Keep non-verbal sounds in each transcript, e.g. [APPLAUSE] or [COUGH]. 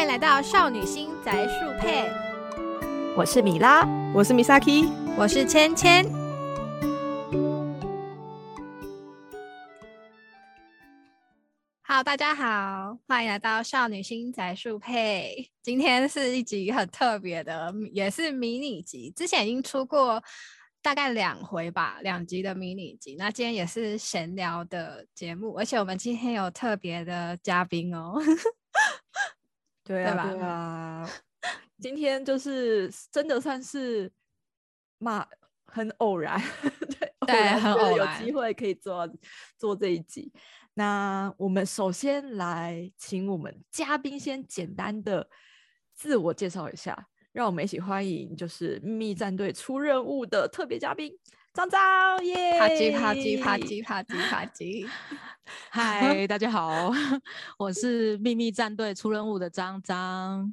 欢迎来到少女心宅树配，我是米拉，我是 Misaki，我是芊芊。好，大家好，欢迎来到少女心宅树配。今天是一集很特别的，也是迷你集，之前已经出过。大概两回吧，两集的迷你集。那今天也是闲聊的节目，而且我们今天有特别的嘉宾哦。对啊，对啊，[LAUGHS] 今天就是真的算是嘛，很偶然，对 [LAUGHS] 对，很偶然有机会可以做做这一集。那我们首先来请我们嘉宾先简单的自我介绍一下。让我们一起欢迎，就是秘密战队出任务的特别嘉宾张张耶！啪叽啪叽啪叽啪叽啪叽。[LAUGHS] 嗨，大家好，[LAUGHS] 我是秘密战队出任务的张张。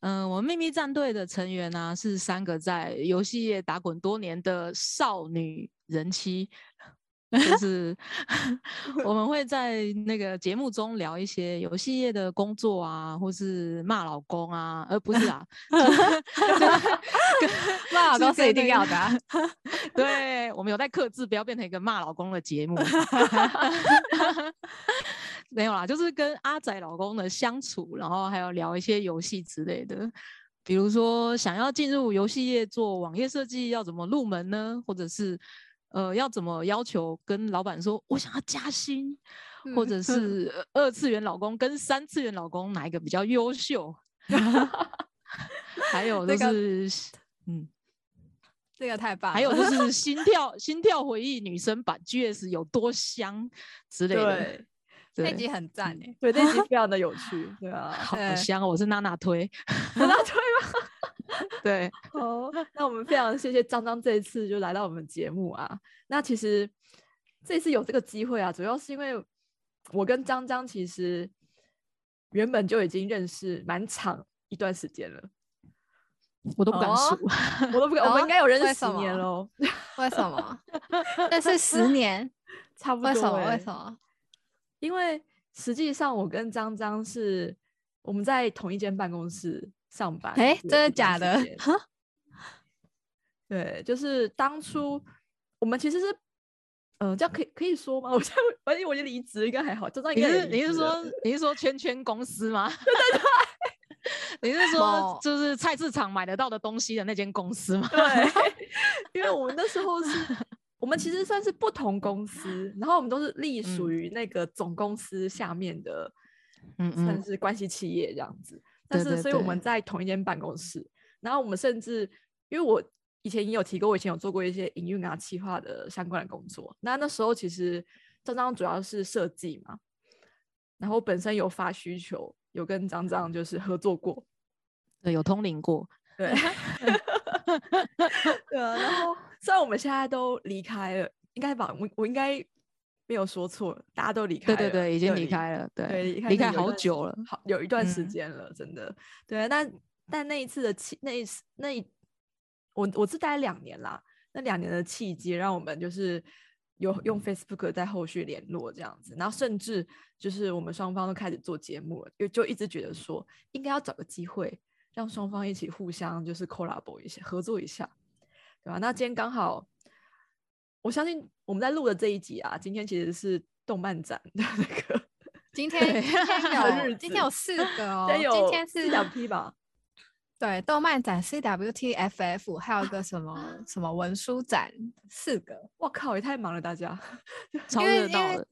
嗯，我们秘密战队的成员呢是三个在游戏业打滚多年的少女人妻。就是 [LAUGHS] [LAUGHS] 我们会在那个节目中聊一些游戏业的工作啊，或是骂老公啊，而不是啊，[LAUGHS] 骂老公是一定要的。对，我们有在克制，不要变成一个骂老公的节目。没有啦，就是跟阿仔老公的相处，然后还有聊一些游戏之类的，比如说想要进入游戏业做网页设计，要怎么入门呢？或者是。呃，要怎么要求跟老板说，我想要加薪，或者是二次元老公跟三次元老公哪一个比较优秀？[LAUGHS] 还有就是，嗯，这个太棒。还有就是 [LAUGHS] 心跳心跳回忆女生版 GS 有多香之类的。那集很赞哎，对，那集 [LAUGHS] 非常的有趣，对啊，好香，我是娜娜推，娜娜推吗？对，好，那我们非常谢谢张张这一次就来到我们节目啊。那其实这次有这个机会啊，主要是因为我跟张张其实原本就已经认识蛮长一段时间了，我都不敢数，[LAUGHS] 我都不敢，我们应该有认识十年喽？为什么？但是十 [LAUGHS] 年差不多？为什么？为什么？因为实际上我跟张张是我们在同一间办公室。上班哎，真的假的？对，就是当初我们其实是，嗯，这样可以可以说吗？[LAUGHS] 我这样反正我已经离职，应该还好。就你是你是说你是说圈圈公司吗？对 [LAUGHS] 对对，[LAUGHS] 你是说就是菜市场买得到的东西的那间公司吗？对，因为我们那时候是，我们其实算是不同公司，然后我们都是隶属于那个总公司下面的，嗯嗯，算是关系企业这样子。但是，所以我们在同一间办公室，然后我们甚至，因为我以前也有提过，我以前有做过一些营运啊、企划的相关的工作。那那时候其实张张主要是设计嘛，然后本身有发需求，有跟张张就是合作过，对，有通灵过，对，[LAUGHS] [LAUGHS] 对啊。然后虽然我们现在都离开了，应该吧？我我应该。没有说错，大家都离开了。对对对，已经离开了。对，离开好久了，好有一段时间了，真的。对，但但那一次的契，那一次那一，我我是待两年啦。那两年的契机，让我们就是有用 Facebook 在后续联络这样子，然后甚至就是我们双方都开始做节目了，就就一直觉得说应该要找个机会，让双方一起互相就是 collab 一下，合作一下，对吧？那今天刚好。我相信我们在录的这一集啊，今天其实是动漫展的那个。[LAUGHS] 今天今天有今天有四个哦，今天是两批吧？对，动漫展 CWTFF，还有一个什么什么文书展，四个。我靠，也太忙了，大家 [LAUGHS] 超热闹了。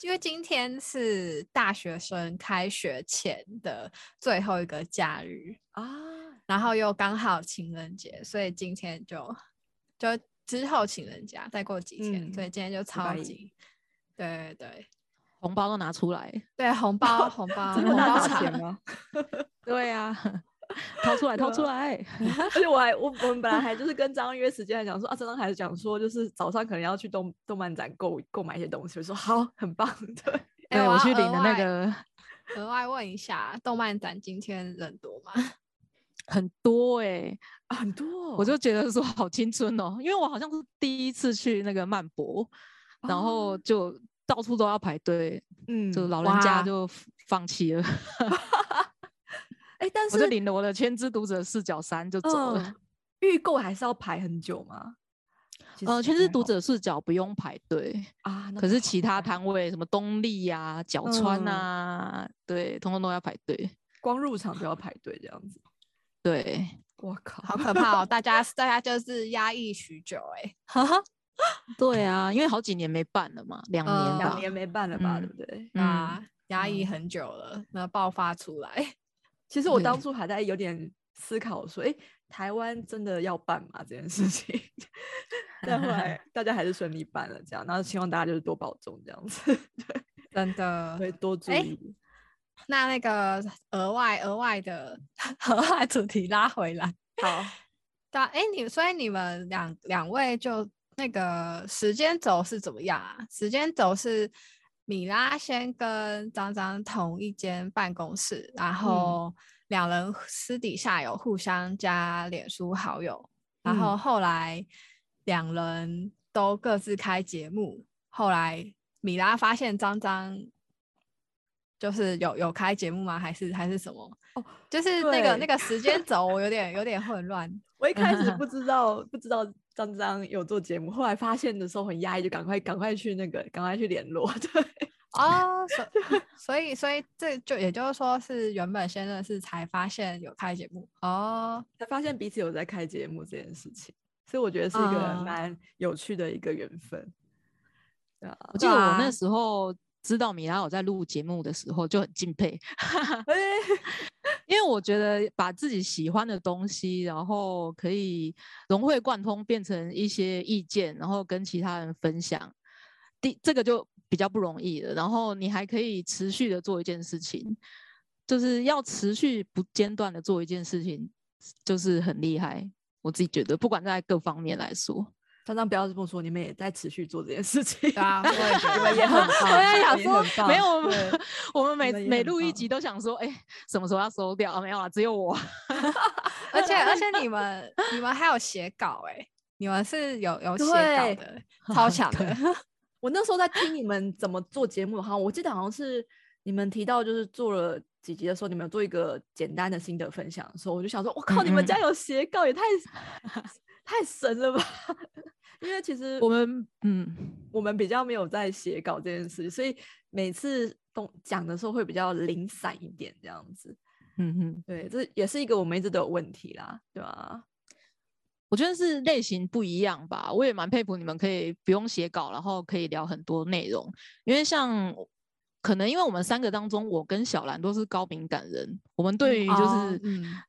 因为今天是大学生开学前的最后一个假日啊，然后又刚好情人节，所以今天就就。之后请人家再过几天，所以今天就超级，对对红包都拿出来，对红包 [LAUGHS] 红包红包钱吗？[LAUGHS] 对 [LAUGHS] 呀，掏出来掏出来，而且我还我我们本来还就是跟张约时间，还讲说啊，张张还是讲说就是早上可能要去动动漫展购购买一些东西，我说好很棒，对，哎我去领的那个，额外问一下，动漫展今天人多吗？很多哎，很多，我就觉得说好青春哦，因为我好像是第一次去那个曼博，然后就到处都要排队，嗯，就老人家就放弃了。哎，[LAUGHS] 哎，但我就是领了我的《千之读者视角三》就走了。预购还是要排很久吗？呃，《千之读者视角》不用排队啊，可是其他摊位什么东丽呀、角川啊，对，通通都要排队，光入场就要排队这样子。对，我靠，好可怕哦！大家 [LAUGHS] 大家就是压抑许久哎。[LAUGHS] 对啊，因为好几年没办了嘛，两年两年没办了吧，对不对？那，压抑很久了，那爆发出来。[LAUGHS] 其实我当初还在有点思考说，哎，台湾真的要办吗这件事情？但后来大家还是顺利办了，这样，然后希望大家就是多保重这样子。对，真的会多注意。[LAUGHS] 那那个额外额外的额外主题拉回来，好。[LAUGHS] 对，哎，你所以你们两两位就。那个时间轴是怎么样啊？时间轴是米拉先跟张张同一间办公室，然后两人私底下有互相加脸书好友，然后后来两人都各自开节目。后来米拉发现张张就是有有开节目吗？还是还是什么？哦，就是那个那个时间 [LAUGHS] 轴我有点有点混乱。我一开始不知道不知道。张张有做节目，后来发现的时候很压抑，就赶快赶快去那个，赶快去联络。[LAUGHS] 对，哦，所 [LAUGHS] 所以所以这就也就是说是原本先认识才发现有开节目哦，才发现彼此有在开节目这件事情，所以我觉得是一个蛮有趣的一个缘分。对啊，我记得我那时候。知道米拉有在录节目的时候就很敬佩，[LAUGHS] 因为我觉得把自己喜欢的东西，然后可以融会贯通变成一些意见，然后跟其他人分享，第这个就比较不容易了。然后你还可以持续的做一件事情，就是要持续不间断的做一件事情，就是很厉害。我自己觉得，不管在各方面来说。常常不要这么说，你们也在持续做这件事情。对啊，[LAUGHS] 我也觉得也 [LAUGHS] 很棒。我也想说，没有我们，[LAUGHS] 我们每每录一集都想说，哎，什么时候要收掉？没有啊，只有我。而且而且你们你们还有写稿哎，你们是有有写稿的，超强的。我那时候在听你们怎么做节目，哈，我记得好像是你们提到，就是做了几集的时候，你们有做一个简单的心得分享的时候，我就想说，我靠，你们家有写稿，也太太神了吧！因为其实我们嗯，我们比较没有在写稿这件事，所以每次都讲的时候会比较零散一点这样子。嗯哼，对，这也是一个我们一直都有问题啦，对吧？我觉得是类型不一样吧。我也蛮佩服你们可以不用写稿，然后可以聊很多内容。因为像可能因为我们三个当中，我跟小兰都是高敏感人，我们对于就是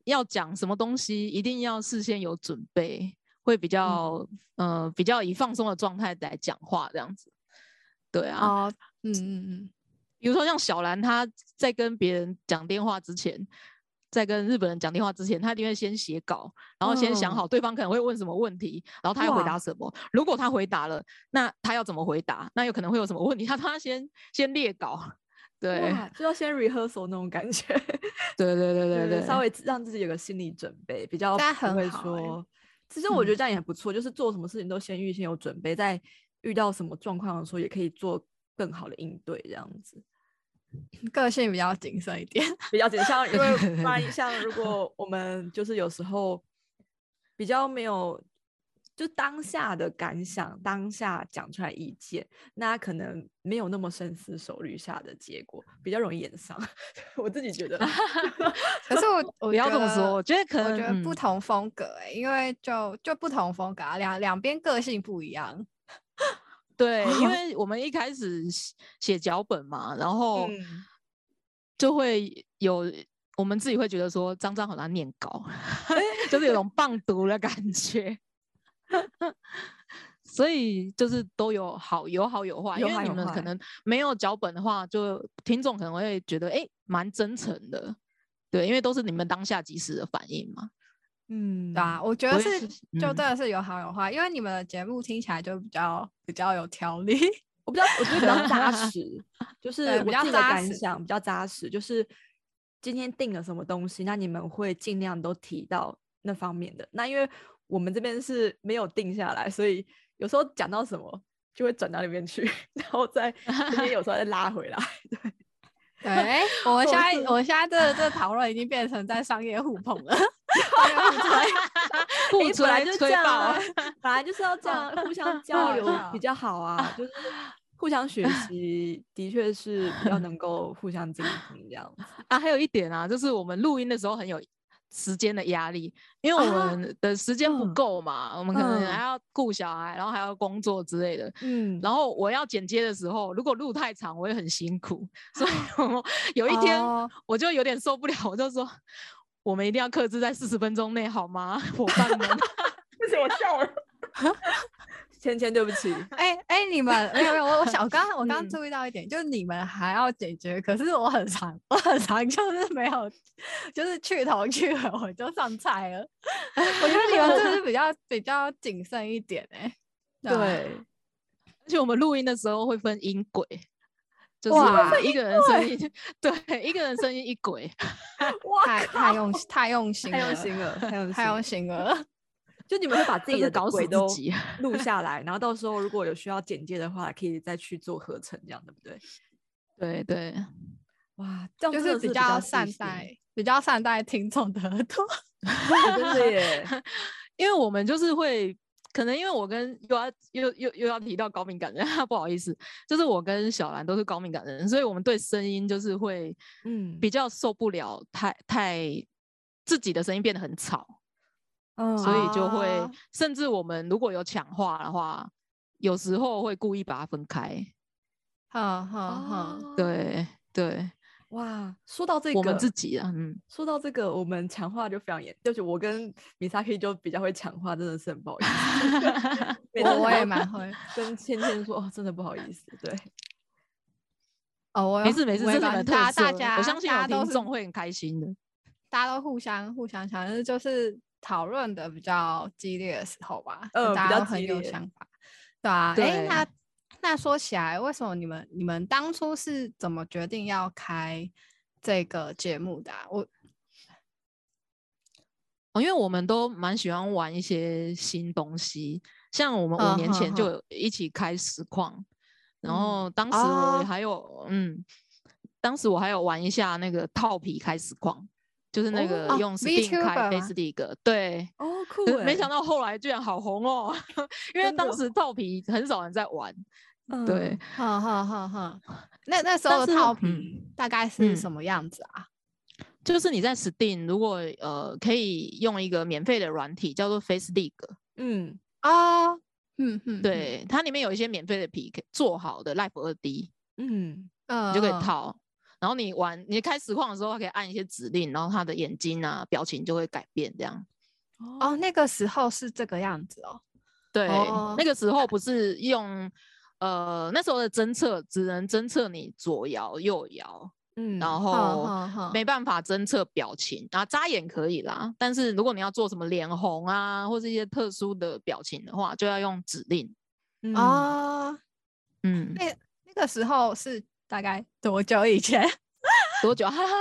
要讲什么东西，一定要事先有准备。会比较，呃，比较以放松的状态来讲话这样子，对啊，哦，嗯嗯嗯，比如说像小兰，她在跟别人讲电话之前，在跟日本人讲电话之前，她一定会先写稿，然后先想好对方可能会问什么问题，然后她要回答什么。如果她回答了，那她要怎么回答？那有可能会有什么问题？他他先先列稿，对，就要先 rehearsal 那种感觉，对对对对 [LAUGHS] 对，稍微让自己有个心理准备，比较不会说。其实我觉得这样也不错，就是做什么事情都先预先有准备，在遇到什么状况的时候，也可以做更好的应对，这样子。个性比较谨慎一点，比较谨慎，因为 [LAUGHS] 万一像如果我们就是有时候比较没有。就当下的感想，当下讲出来意见，那可能没有那么深思熟虑下的结果，比较容易演上。[LAUGHS] 我自己觉得，[LAUGHS] 可是我 [LAUGHS] 我不要这么说，我觉得可能我觉得不同风格哎，因为就就不同风格啊，两两边个性不一样。对，因为我们一开始写脚本嘛，然后就会有我们自己会觉得说张张好难念稿，就是有种棒读的感觉。[LAUGHS] 所以就是都有好有好有坏，因为你们可能没有脚本的话，就听众可能会觉得哎，蛮真诚的，对，因为都是你们当下及时的反应嘛。嗯，对啊，我觉得是就真的是有好有坏，因为你们的节目听起来就比较比较有条理，我比较我觉得比较扎 [LAUGHS] 实，就 [LAUGHS] 是比较扎实，比较扎实，就是今天定了什么东西，那你们会尽量都提到那方面的，那因为。我们这边是没有定下来，所以有时候讲到什么就会转到那边去，[LAUGHS] 然后再这边有时候再拉回来。对，[LAUGHS] 我 [LAUGHS] 们现在我们现在这这讨论已经变成在商业互捧了，互吹。互来就这样本来就是要这样互相交流好比较好啊，就是互相学习，的确是比较能够互相精进这样子。啊！还有一点啊，就是我们录音的时候很有时间的压力，因为我啊们的时间不嗯够嘛，我们可能嗯还要顾小孩，然后还要工作之类的。嗯，然后我要剪接的时候，如果路太长，我也很辛苦，所以 [LAUGHS] 我有一天哦我就有点受不了，我就说我们一定要克制在四十分钟内，好吗，[LAUGHS] 伙伴们？不行，我笑了。[LAUGHS] 芊芊，对不起。[LAUGHS] 哎哎，你们没有没有，我我想我刚我刚嗯注意到一点，就是你们还要解决，可是我很长，我很长就是没有，就是去头去尾我就上菜了。[LAUGHS] 我觉得你们就是比较比较谨慎一点哎、啊对，而且我们录音的时候会分音轨，就哇是一个人声音，对，一个人声音一轨。[LAUGHS] 太太用太用心了，太用心了，太用心，太用。心了。就你们会把自己的就是搞死轨都自己录 [LAUGHS] 下来，然后到时候如果有需要剪接的话，可以再去做合成，这样对不对？对对，哇，这样就是比较善待，比较善待听众的耳朵。[LAUGHS] 真的耶。[LAUGHS] 因为我们就是会，可能因为我跟又要又又又要提到高敏感人，不好意思，就是我跟小兰都是高敏感人，所以我们对声音就是会嗯比较受不了太太自己的声音变得很吵，嗯所以就会哦甚至我们如果有抢话的话，有时候会故意把它分开。哼哼哼，哦对对，哇，说到这个，我们自己啊，嗯，说到这个，我们强化就非常严，就是我跟米萨 K 就比较会强化，真的是很不好意思。[LAUGHS] 我我也蛮会。[LAUGHS] 跟芊芊说，哦，真的不好意思，对，哦，没事没事，这是特色，大大家我相信有听大家都是众会很开心的。大家都互相互相想，就是就是讨论的比较激烈的时候吧，呃大家都很有想法，对啊，哎，那那说起来，为什么你们你们当初是怎么决定要开这个节目的、啊？我哦，因为我们都蛮喜欢玩一些新东西，像我们嗯五年前就一起开实况，然嗯后当时还有、嗯，当时我还有玩一下那个套皮开实况，就是那哦哦个用 Steam 开 Facebook，对，哦，酷可是哎，没想到后来居然好红哦，[LAUGHS] 因为当时套皮很少人在玩，对嗯，哼哼哼哼，那那时候的套皮嗯大概是嗯什么样子啊？就是你在 Steam 如果呃可以用一个免费的软体叫做 Face League，嗯啊，嗯嗯，对，它里面有一些免费的皮做好的 Life 二 D，嗯，嗯，你就可以嗯。套。然后你玩，你开实况的时候，它可以按一些指令，然后它的眼睛啊、表情就会改变，这样。哦，那个时候是这个样子哦。对，哦那个时候不是用，呃，那时候的侦测只能侦测你左摇右摇，嗯，然哼后没办法侦测表情，然后眨眼可以啦，但是如果你要做什么脸红啊，或是一些特殊的表情的话，就要用指令。嗯，哦，嗯，那那个时候是大概多久以前？[LAUGHS] 多久？哈哈，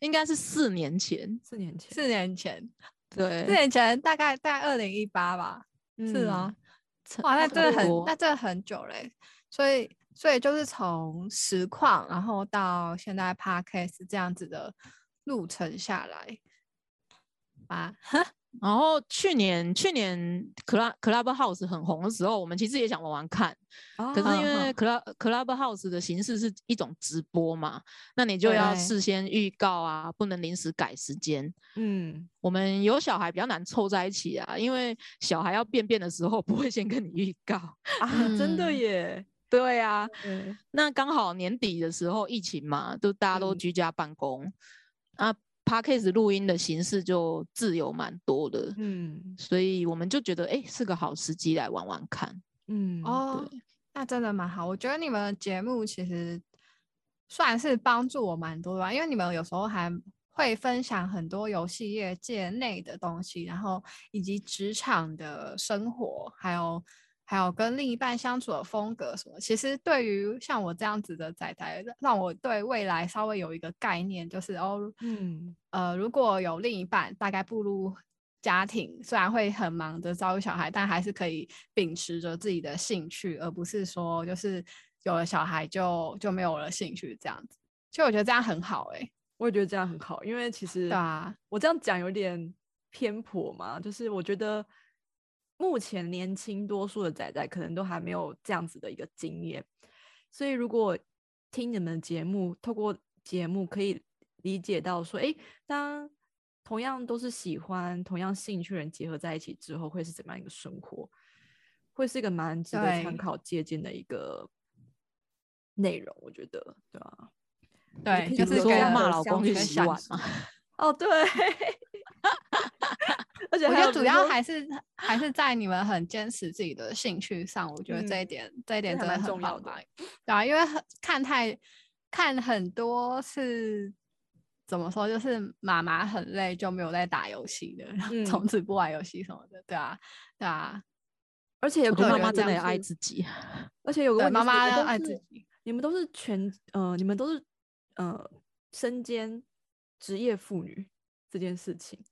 应该是四年前。四年前，四年前，对四，年前大概在二零一八吧，是嗯吗？差哇，那差真的很，那真的很久嘞。所以，所以就是从实况，然后到现在 podcast 这样子的路程下来，啊，然后去年去年 Club Clubhouse 很红的时候，我们其实也想玩玩看，可是因嗯为 Club Clubhouse 的形式是一种直播嘛，那你就要事先预告啊，不能临时改时间。嗯，我们有小孩比较难凑在一起啊，因为小孩要便便的时候不会先跟你预告。啊，真的。嗯耶，[LAUGHS] 对啊，嗯，那刚好年底的时候疫情嘛，都大家都嗯。居家办公，啊 p a r k a s 录音的形式就自由蛮多的。嗯所以我们就觉得，哎、是个好时机来玩玩看。嗯，哦，那真的蛮好。我觉得你们的节目其实算是帮助我蛮多的吧，因为你们有时候还会分享很多游戏业界内的东西，然后以及职场的生活，还有还有跟另一半相处的风格什么。其实对于像我这样子的仔仔，让我对未来稍微有一个概念，就是哦，嗯呃，如果有另一半，大概步入家庭，虽然会很忙的照顾小孩，但还是可以秉持着自己的兴趣，而不是说就是有了小孩就就没有了兴趣这样子。其实我觉得这样很好哎、我也觉得这样很好，因为其实对啊，我这样讲有点偏颇嘛，就是我觉得目前年轻多数的仔仔可能都还没有这样子的一个经验，所以如果听你们的节目，透过节目可以理解到说，诶，当同样都是喜欢同样兴趣人结合在一起之后，会是怎么样一个生活，会是一个蛮值得参考借鉴的一个内容，我觉得，对吧、对，可以说就是说骂老公去洗碗嘛。哦，对，[LAUGHS] [LAUGHS] 而且我觉得主要还是还是在你们很坚持自己的兴趣上，我觉得这一嗯点、这一点真的很重要吧？对啊，因为很看太看很多是怎么说，就是妈妈很累就没有在打游戏的，然后从嗯此不玩游戏什么的，对啊，对啊，而且有个妈妈真的要爱自己。而且有个妈妈要都爱自己，你们都是全呃，你们都是呃身兼职业妇女这件事情。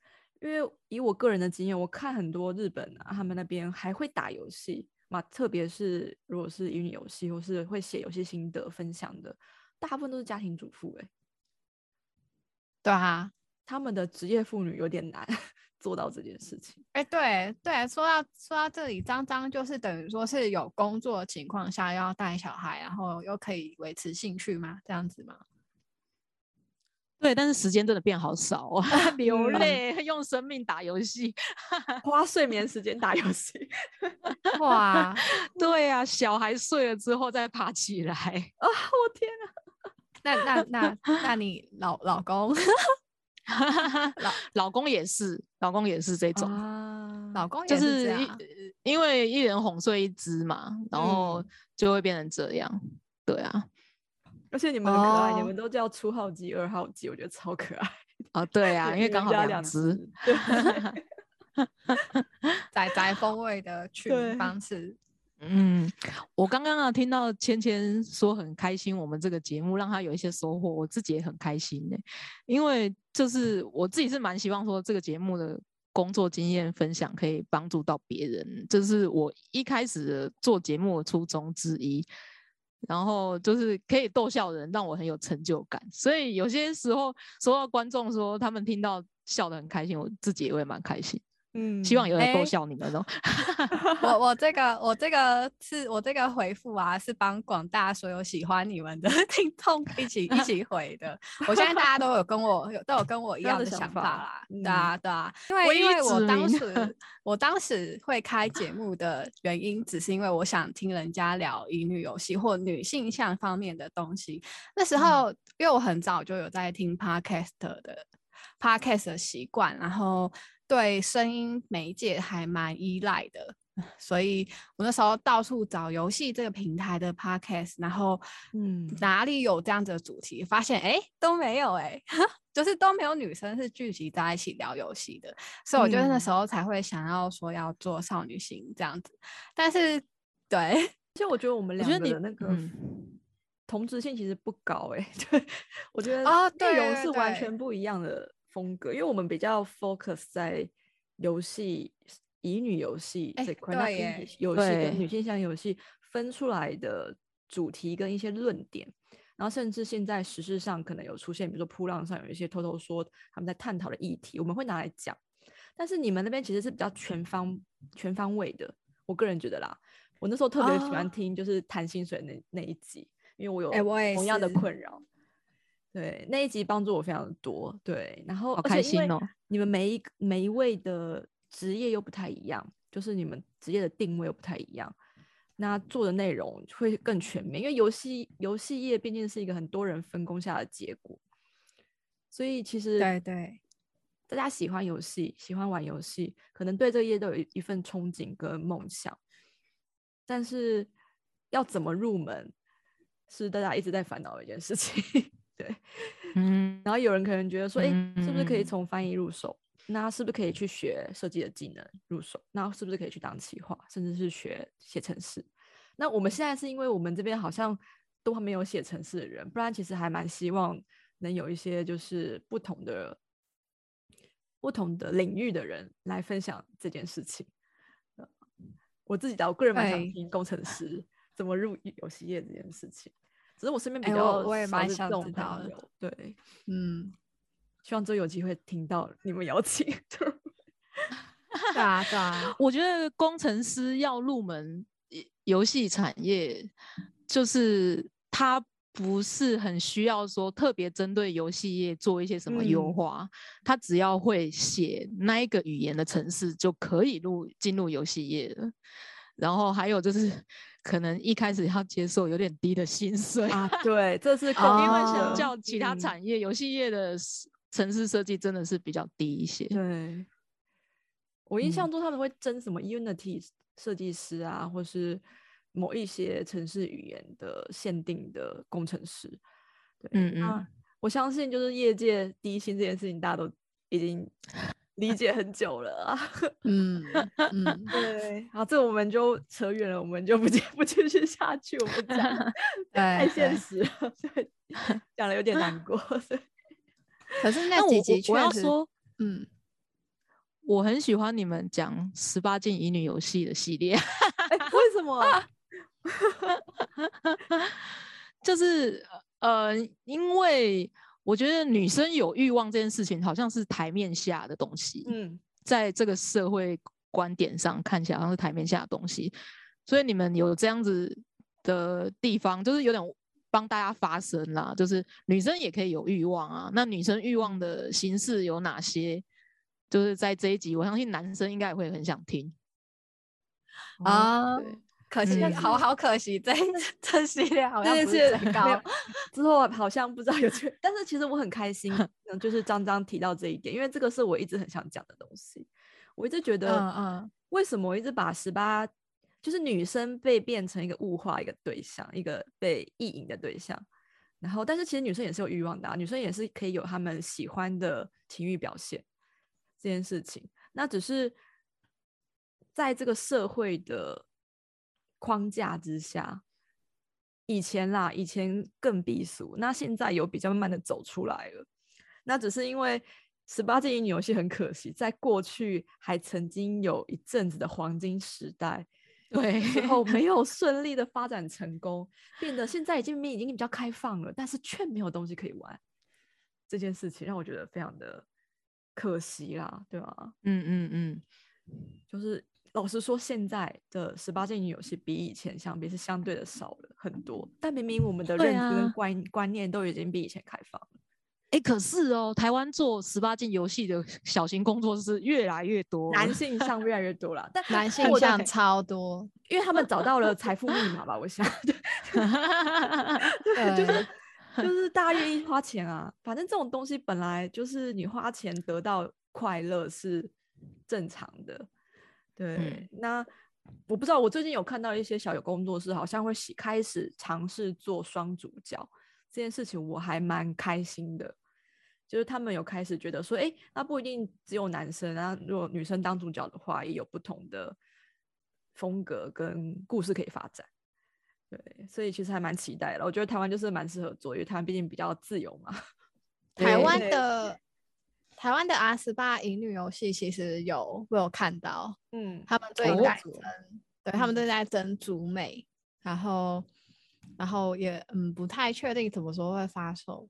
因为以我个人的经验，我看很多日本啊，他们那边还会打游戏嘛，特别是如果是乙女游戏或是会写游戏心得分享的，大部分都是家庭主妇、欸。对啊，他们的职业妇女有点难 [LAUGHS] 做到这件事情。哎、对对，说到说到这里，张张就是等于说是有工作的情况下要带小孩，然后又可以维持兴趣吗？这样子吗？对，但是时间真的变好少啊，[LAUGHS] 流嗯泪，用生命打游戏。[LAUGHS] 花睡眠时间打游戏，[LAUGHS] 哇，对啊，小孩睡了之后再爬起来。啊！我天啊！那那那那你老老公老老公也是，老公也是这种，啊老公就也是因为一人哄睡一只嘛，然后嗯就会变成这样。对啊，而且你们很可爱，你哦们都叫初号机、二号机，我觉得超可爱。哦对啊，[LAUGHS] 因为刚好家两只。只，[LAUGHS] 对 [LAUGHS] 宅宅风味的取名方式。嗯，我刚刚啊听到芊芊说很开心，我们这个节目让她有一些收获，我自己也很开心呢、因为就是我自己是蛮希望说这个节目的工作经验分享可以帮助到别人，这是我一开始做节目的初衷之一。然后就是可以逗笑人，让我很有成就感。所以有些时候说到观众说他们听到笑得很开心，我自己也会蛮开心。嗯希望有人逗哎笑你们哦。我我这个我这个是我这个回复啊，是帮广大所有喜欢你们的 [LAUGHS] 听众一起一起回的。[LAUGHS] 我相信大家都有跟我有都有跟我一这样样的想法法啦，对啊对啊，因唯为因为我当时 [LAUGHS] 我当时会开节目的原因，只是因为我想听人家聊乙女游戏或女性向方面的东西。那时候因为我很早就有在听 podcast 的 podcast 的习惯，然后对声音媒介还蛮依赖的，所以我那时候到处找游戏这个平台的 podcast，然后嗯。哪里有这样子的主题，发现哎都没有哎、[LAUGHS] 就是都没有女生是聚集在一起聊游戏的，所以我觉得那时嗯。候才会想要说要做少女心这样子，但是对。[LAUGHS] 其实我觉得我们两个的那个嗯。同质性其实不高哎、[LAUGHS] 对，我觉得哦内容对对是完全不一样的风格，因为我们比较 focus 在游戏乙女游戏哎这块，那游戏跟女性向游戏分出来的主题跟一些论点。然后甚至现在时事上可能有出现，比如说扑浪上有一些偷偷说他们在探讨的议题，我们会拿来讲。但是你们那边其实是比较全方全方位的，我个人觉得啦。我那时候特别喜欢哦听就是谈薪水那那一集，因为我有同样的困扰。对，那一集帮助我非常的多。对，然后好开心哦你们每一个每一位的职业又不太一样，就是你们职业的定位又不太一样，那做的内容会更全面。因为游戏游戏业毕竟是一个很多人分工下的结果，所以其实对对大家喜欢游戏，喜欢玩游戏，可能对这个业都有一一份憧憬跟梦想，但是要怎么入门，是大家一直在烦恼的一件事情。对，[LAUGHS] 嗯，然后有人可能觉得说，哎、是不是可以嗯从翻译入手？那是不是可以去学设计的技能入手？那是不是可以去当企划，甚至是学写程式？那我们现在是因为我们这边好像都还没有写程式的人，不然其实还蛮希望能有一些就是不同的不同的领域的人来分享这件事情。呃我自己的我个人蛮想对听工程师怎么入游戏业这件事情。只是我身边比哎较我我也蛮想知道的。对，嗯，希望之后有机会听到你们邀请。[LAUGHS] 对啊，对啊，我觉得工程师要入门游游戏产业，就是他不是很需要说特别针对游戏业做一些什么优嗯化，他只要会写那一个语言的程式就可以入进入游戏业了。然后还有就是，可能一开始要接受有点低的薪水，啊，[LAUGHS] 对，这是哦共因为的相较其他嗯产业，游戏业的城市设计真的是比较低一些。对，我印嗯象中他们会争什么 Unity 设计师啊，或是某一些城市语言的限定的工程师。对，嗯嗯，我相信就是业界低薪这件事情，大家都已经理解很久了啊。[LAUGHS] 嗯嗯，对，好，这我们就扯远了，我们就不继不继续下去，我们讲 [LAUGHS] 太现实了，[LAUGHS] 对，讲的有点难过。对可是那那我几集我我要确实，说，嗯，我很喜欢你们讲十八禁乙女游戏的系列，哎为什么？就是呃，因为我觉得女生有欲望这件事情好像是台面下的东西，嗯，在这个社会观点上看起来好像是台面下的东西，所以你们有这样子的地方，就是有点帮大家发声啦，就是女生也可以有欲望啊。那女生欲望的形式有哪些？就是在这一集，我相信男生应该也会很想听。啊对。可惜，嗯好好可惜，这 [LAUGHS] 这系列好像不是最件事没有高。[LAUGHS] 之后好像不知道有去，但是其实我很开心，[LAUGHS] 嗯就是张张提到这一点，因为这个是我一直很想讲的东西。我一直觉得，嗯嗯为什么我一直把十八就是女生被变成一个物化一个对象，一个被意淫的对象，然后但是其实女生也是有欲望的、啊，女生也是可以有她们喜欢的情欲表现这件事情，那只是在这个社会的框架之下，以前啦，以前更避俗，那现在有比较慢慢的走出来了。那只是因为十八禁乙女游戏很可惜，在过去还曾经有一阵子的黄金时代，[LAUGHS] 对，然后没有 [LAUGHS] 顺利的发展成功，变得现在已经已经比较开放了，但是却没有东西可以玩。这件事情让我觉得非常的可惜啦，对吧？嗯嗯嗯，就是老实说，现在的十八禁女游戏比以前相比是相对的少了很多，但明明我们的认知跟啊观、观念都已经比以前开放了。哎、可是哦，台湾做十八禁游戏的小型工作室越来越多，男性向越来越多了，但 [LAUGHS] 男性向超多，因为他们找到了财富密码吧，我想，[LAUGHS] 对，就是 [LAUGHS] 就是大家愿意花钱啊，反正这种东西本来就是你花钱得到快乐是正常的，对。嗯那我不知道，我最近有看到一些小有工作室好像会喜开始尝试做双主角这件事情，我还蛮开心的。就是他们有开始觉得说，哎，那不一定只有男生啊，如果女生当主角的话，也有不同的风格跟故事可以发展。对，所以其实还蛮期待的。我觉得台湾就是蛮适合做，因为台湾毕竟比较自由嘛。[LAUGHS] 台湾的台湾的 R 十八乙女游戏其实有我有看到，嗯，他们最近哦在争，对他们嗯最近在争主美，然后然后也嗯不太确定什么时候会发售，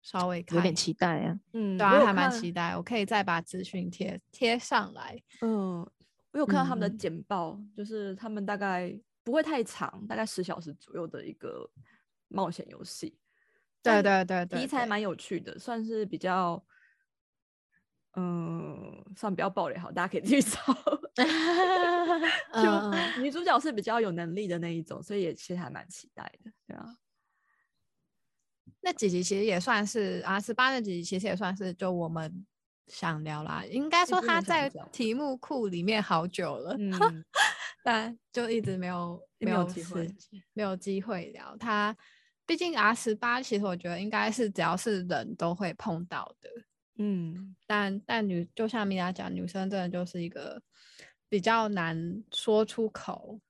稍微看有点期待啊。嗯，对啊，还蛮期待，我可以再把资讯贴贴上来。嗯，我有看到他们的简报，就是他们大概不会太长，大概十小时左右的一个冒险游戏。对对，对题材蛮有趣的，算是比较，嗯，算比较暴雷好，大家可以自己找。[LAUGHS] 就女主角是比较有能力的那一种，所以也其实还蛮期待的，对啊。那几集其实也算是 R 十八那几集，其实也算是就我们想聊啦。应该说他在题目库里面好久了，嗯，[LAUGHS] 但就一直没有没有有机会没有机会聊他。毕竟 R 十八，其实我觉得应该是只要是人都会碰到的。嗯，但但女就像米娅讲，女生真的就是一个比较难说出口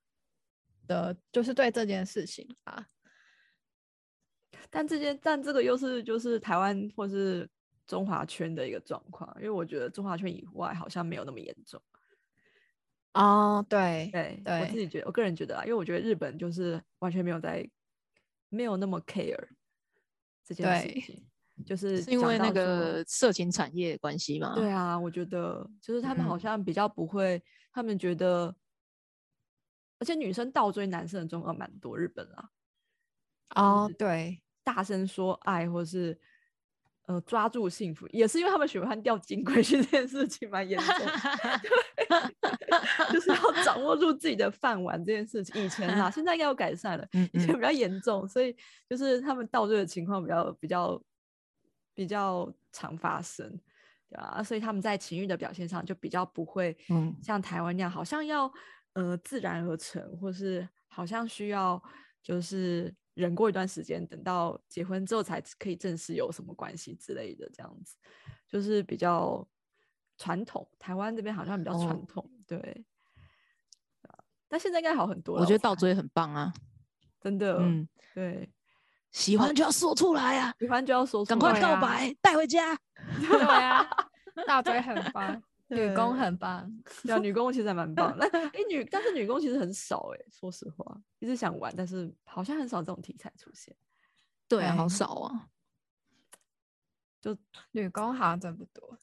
的，就是对这件事情啊。但这件但这个又是就是台湾或是中华圈的一个状况，因为我觉得中华圈以外好像没有那么严重。哦，对对对我自己觉得，我个人觉得啊，因为我觉得日本就是完全没有在没有那么 care 这件事情，就是是因为那个色情产业的关系吗？对啊，我觉得就是他们好嗯像比较不会，他们觉得，而且女生倒追男生的状况蛮多，日本啦，哦，对，大声说爱或是呃抓住幸福，也是因为他们喜欢掉金龟婿 [LAUGHS] 这件事情蛮严重 [LAUGHS] 就是要掌握住自己的饭碗这件事情。以前啊，[LAUGHS] 现在应该有改善了，以前比较严重，所以就是他们倒追的情况比较比较比较常发生。对啊，所以他们在情欲的表现上就比较不会嗯像台湾那样，好像要呃自然而成，或是好像需要就是忍过一段时间，等到结婚之后才可以正式有什么关系之类的，这样子就是比较传统。台湾这边好像比较传哦统，对。但现在应该好很多了，我觉得猜倒追很棒啊，真的，嗯，对，喜欢就要说出来啊，喜欢就要说出赶快告白，带回家。对啊，[LAUGHS] 大嘴很棒，女工很棒。对啊，女工其实还蛮棒的。哎、[LAUGHS] 女，但是女工其实很少哎、说实话，一直想玩，但是好像很少这种题材出现。对啊，好少啊。就女工好像真不多。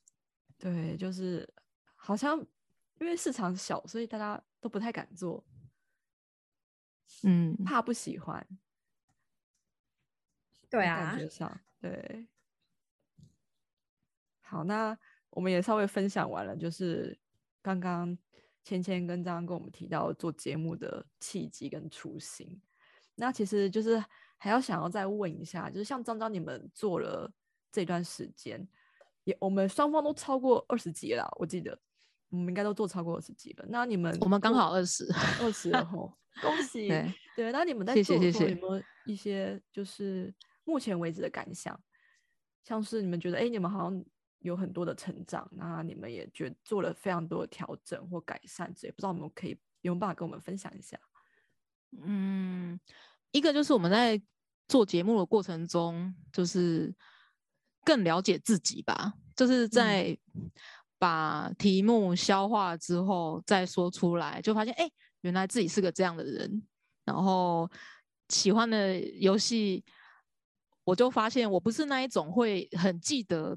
对，就是好像因为市场小，所以大家都不太敢做，嗯，怕不喜欢。对啊感，觉上对。好，那我们也稍微分享完了，就是刚刚芊芊跟张张跟我们提到做节目的契机跟初心。那其实就是还要想要再问一下，就是像张张你们做了这段时间，也我们双方都超过二十集了，我记得我们应该都做超过二十集了。那你们我们刚好二十。二十了吼，[LAUGHS] 恭喜！对对，那你们在谢做的谢谢谢时候有没有一些就是目前为止的感想？像是你们觉得，哎、你们好像有很多的成长，那你们也觉得做了非常多的调整或改善这也，不知道你们可以有没有办法跟我们分享一下？嗯，一个就是我们在做节目的过程中，就是更了解自己吧，就是在把题目消化之后再说出来，就发现哎、诶原来自己是个这样的人，然后喜欢的游戏，我就发现我不是那一种会很记得。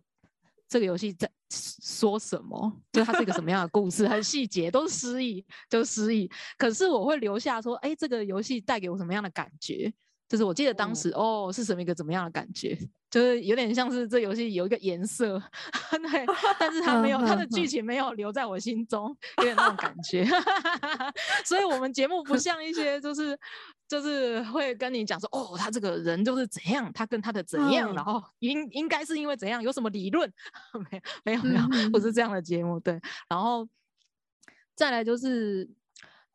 这个游戏在说什么？就它是一个什么样的故事，很细节，都是诗意，就是诗意。可是我会留下说，哎，这个游戏带给我什么样的感觉？就是我记得当时哦是什么一个怎么样的感觉，[LAUGHS] 就是有点像是这游戏有一个颜色，[LAUGHS] 对，但是它没有它的剧情没有留在我心中，有点那种感觉。[LAUGHS] 所以我们节目不像一些就是就是会跟你讲说，哦，他这个人就是怎样，他跟他的怎样，嗯然后应应该是因为怎样，有什么理论？没有没有没有，嗯不是这样的节目，对。然后再来就是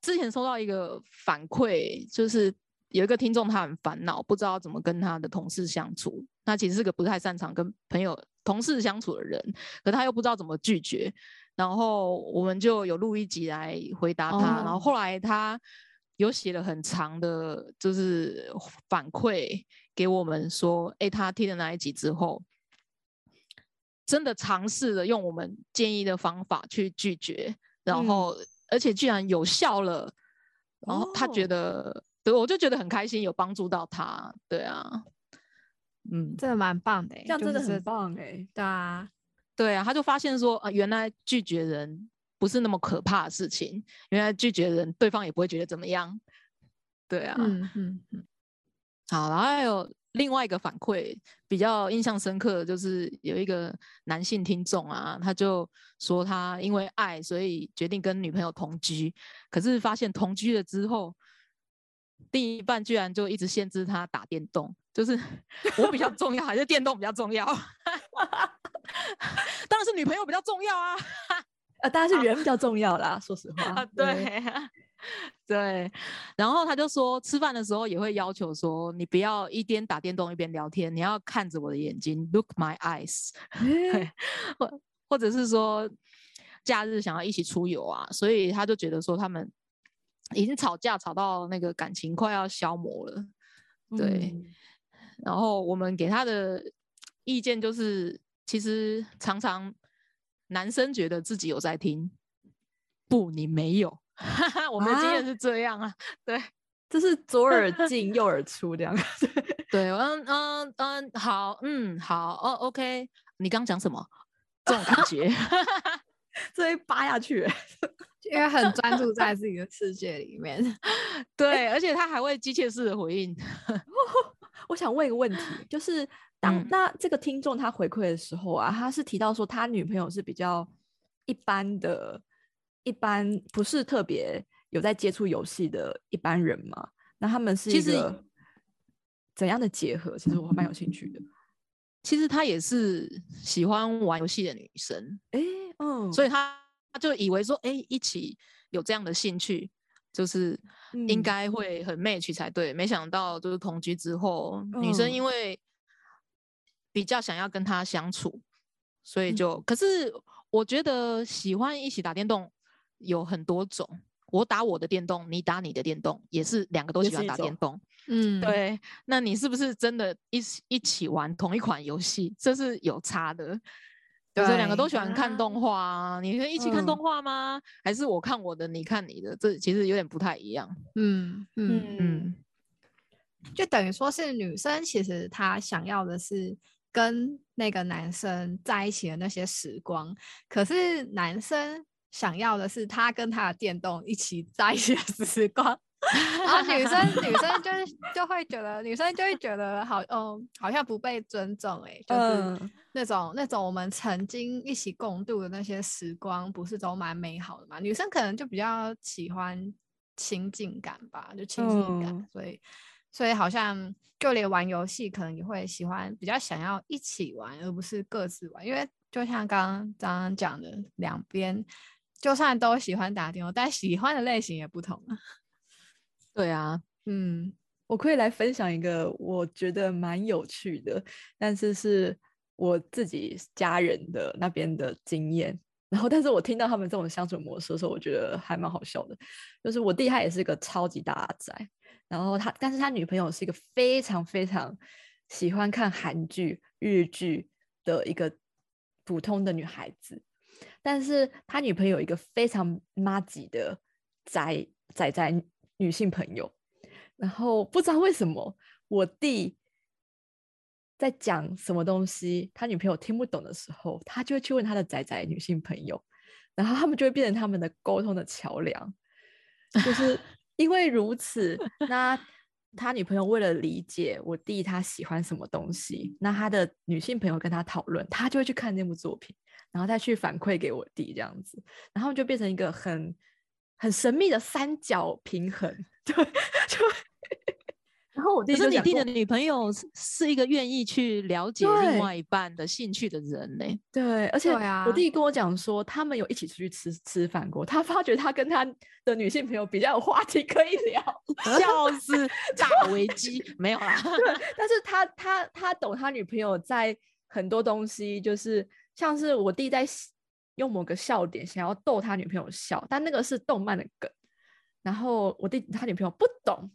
之前收到一个反馈，就是有一个听众他很烦恼，不知道怎么跟他的同事相处。他其实是个不太擅长跟朋友、同事相处的人，可他又不知道怎么拒绝。然后我们就有录一集来回答他，然后哦后来他有写了很长的，就是反馈给我们说，哎，他听了那一集之后，真的尝试了用我们建议的方法去拒绝，然嗯后、而且居然有效了，然后他觉哦得，对我就觉得很开心，有帮助到他，对啊，嗯，真的蛮棒的欸，这样真的是很棒哎、对啊，对啊，他就发现说，啊，原来拒绝人不是那么可怕的事情，原来拒绝人对方也不会觉得怎么样，对啊，嗯嗯嗯，好，然后还有另外一个反馈比较印象深刻的，就是有一个男性听众啊，他就说他因为爱，所以决定跟女朋友同居，可是发现同居了之后，另一半居然就一直限制他打电动，就是 [LAUGHS] 我比较重要还是电动比较重要？[LAUGHS] 当然是女朋友比较重要啊。呃，当然是人比较重要啦，说实话啊，。对 [LAUGHS] 对，然后他就说吃饭的时候也会要求说，你不要一边打电动一边聊天，你要看着我的眼睛，look my eyes，诶或或者是说假日想要一起出游啊，所以他就觉得说他们已经吵架吵到那个感情快要消磨了，对嗯然后我们给他的意见就是，其实常常男生觉得自己有在听，不，你没有。[LAUGHS] 我们的经验啊是这样啊，对 [LAUGHS] 这是左耳进右耳出这样。[LAUGHS] 对，嗯嗯嗯，好，嗯好，哦，OK，你刚讲什么？这种感觉，这一扒下去，[LAUGHS] 因为很专注在自己的世界里面。[LAUGHS] 对，而且他还会机械式的回应。[LAUGHS] 我想问一个问题，就是当那这个听众他回馈的时候啊，他是提到说他女朋友是比较一般的，一般不是特别有在接触游戏的一般人嘛？那他们是一个怎样的结合？其实我蛮有兴趣的。其实她也是喜欢玩游戏的女生，哎，嗯，所以她她就以为说，哎，一起有这样的兴趣，就是应该会很 match 才对。没想到就是同居之后，女生因为比较想要跟他相处，所以就，可是我觉得喜欢一起打电动有很多种。我打我的电动，你打你的电动，也是两个都喜欢打电动。嗯，对。那你是不是真的一起一起玩同一款游戏？这是有差的。对，两个都喜欢看动画啊，你可以一起看动画吗？还是我看我的，你看你的？这其实有点不太一样。嗯嗯嗯，就等于说是女生其实她想要的是跟那个男生在一起的那些时光，可是男生。想要的是他跟他的电动一起 [LAUGHS] 在一起的时光，[LAUGHS] 然后女生女生就是就会觉得女生就会觉得好嗯好像不被尊重哎，就是那种那种我们曾经一起共度的那些时光不是都蛮美好的嘛？女生可能就比较喜欢亲近感吧，就亲近感，所以所以好像就连玩游戏可能也会喜欢比较想要一起玩，而不是各自玩，因为就像刚刚刚刚讲的两边。就算都喜欢打电话，但喜欢的类型也不同啊。对啊，嗯，我可以来分享一个我觉得蛮有趣的，但是是我自己家人的那边的经验。然后，但是我听到他们这种相处模式的时候，我觉得还蛮好笑的。就是我弟他也是一个超级大宅，然后他，但是他女朋友是一个非常非常喜欢看韩剧、日剧的一个普通的女孩子。但是他女朋友一个非常妈吉的宅宅宅女性朋友，然后不知道为什么我弟在讲什么东西，他女朋友听不懂的时候，他就会去问他的宅宅女性朋友，然后他们就会变成他们的沟通的桥梁。就是 [LAUGHS] 因为如此，那他女朋友为了理解我弟他喜欢什么东西，那他的女性朋友跟他讨论，他就会去看那部作品。然后再去反馈给我弟这样子，然后就变成一个很很神秘的三角平衡，对，[LAUGHS] 就。然后我弟是你弟的女朋友是是一个愿意去了解另外一半的兴趣的人呢，对，而且我弟跟我讲说，他们有一起出去吃吃饭过，他发觉他跟他的女性朋友比较有话题可以聊，[LAUGHS] 笑死，[LAUGHS] 大危机没有啦，但是他他他懂他女朋友在很多东西就是。像是我弟在用某个笑点想要逗他女朋友笑，但那个是动漫的梗，然后我弟他女朋友不懂，